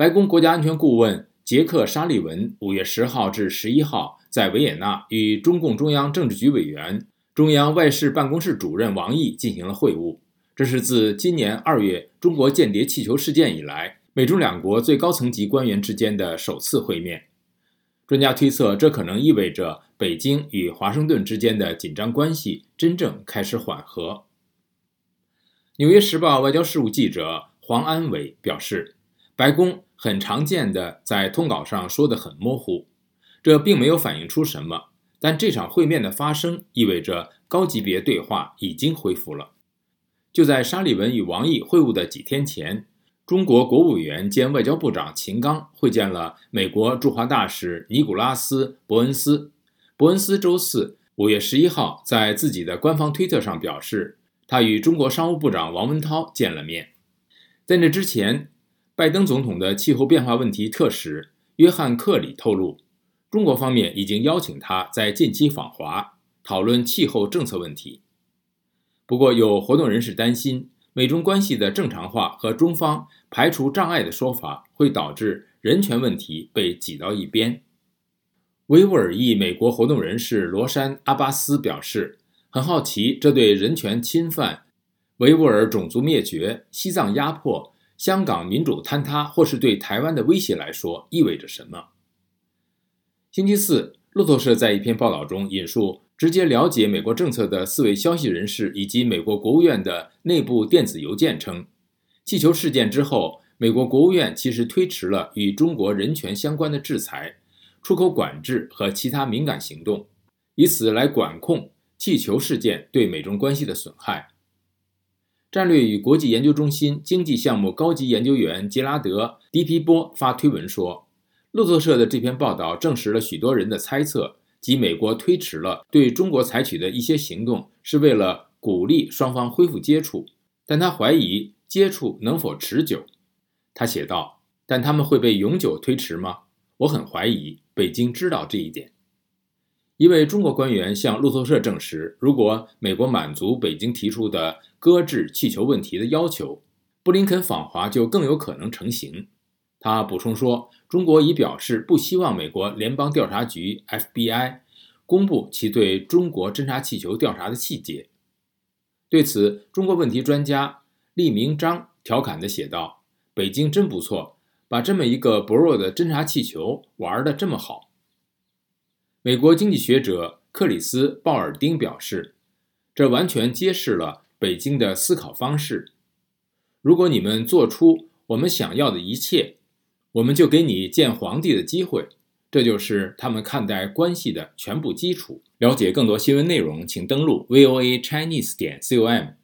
白宫国家安全顾问杰克·沙利文五月十号至十一号在维也纳与中共中央政治局委员、中央外事办公室主任王毅进行了会晤。这是自今年二月中国间谍气球事件以来，美中两国最高层级官员之间的首次会面。专家推测，这可能意味着北京与华盛顿之间的紧张关系真正开始缓和。《纽约时报》外交事务记者黄安伟表示，白宫。很常见的，在通稿上说的很模糊，这并没有反映出什么。但这场会面的发生，意味着高级别对话已经恢复了。就在沙利文与王毅会晤的几天前，中国国务委员兼外交部长秦刚会见了美国驻华大使尼古拉斯·伯恩斯。伯恩斯周四五月十一号在自己的官方推特上表示，他与中国商务部长王文涛见了面。在那之前。拜登总统的气候变化问题特使约翰·克里透露，中国方面已经邀请他在近期访华，讨论气候政策问题。不过，有活动人士担心，美中关系的正常化和中方排除障碍的说法，会导致人权问题被挤到一边。维吾尔裔美国活动人士罗山·阿巴斯表示，很好奇，这对人权侵犯、维吾尔种族灭绝、西藏压迫。香港民主坍塌，或是对台湾的威胁来说，意味着什么？星期四，路透社在一篇报道中引述直接了解美国政策的四位消息人士以及美国国务院的内部电子邮件称，气球事件之后，美国国务院其实推迟了与中国人权相关的制裁、出口管制和其他敏感行动，以此来管控气球事件对美中关系的损害。战略与国际研究中心经济项目高级研究员杰拉德·迪皮波发推文说：“路透社的这篇报道证实了许多人的猜测，即美国推迟了对中国采取的一些行动，是为了鼓励双方恢复接触。但他怀疑接触能否持久。”他写道：“但他们会被永久推迟吗？我很怀疑。北京知道这一点。”一位中国官员向路透社证实，如果美国满足北京提出的搁置气球问题的要求，布林肯访华就更有可能成行。他补充说，中国已表示不希望美国联邦调查局 （FBI） 公布其对中国侦察气球调查的细节。对此，中国问题专家厉明章调侃地写道：“北京真不错，把这么一个薄弱的侦察气球玩得这么好。”美国经济学者克里斯·鲍尔丁表示：“这完全揭示了北京的思考方式。如果你们做出我们想要的一切，我们就给你见皇帝的机会。这就是他们看待关系的全部基础。”了解更多新闻内容，请登录 VOA Chinese 点 com。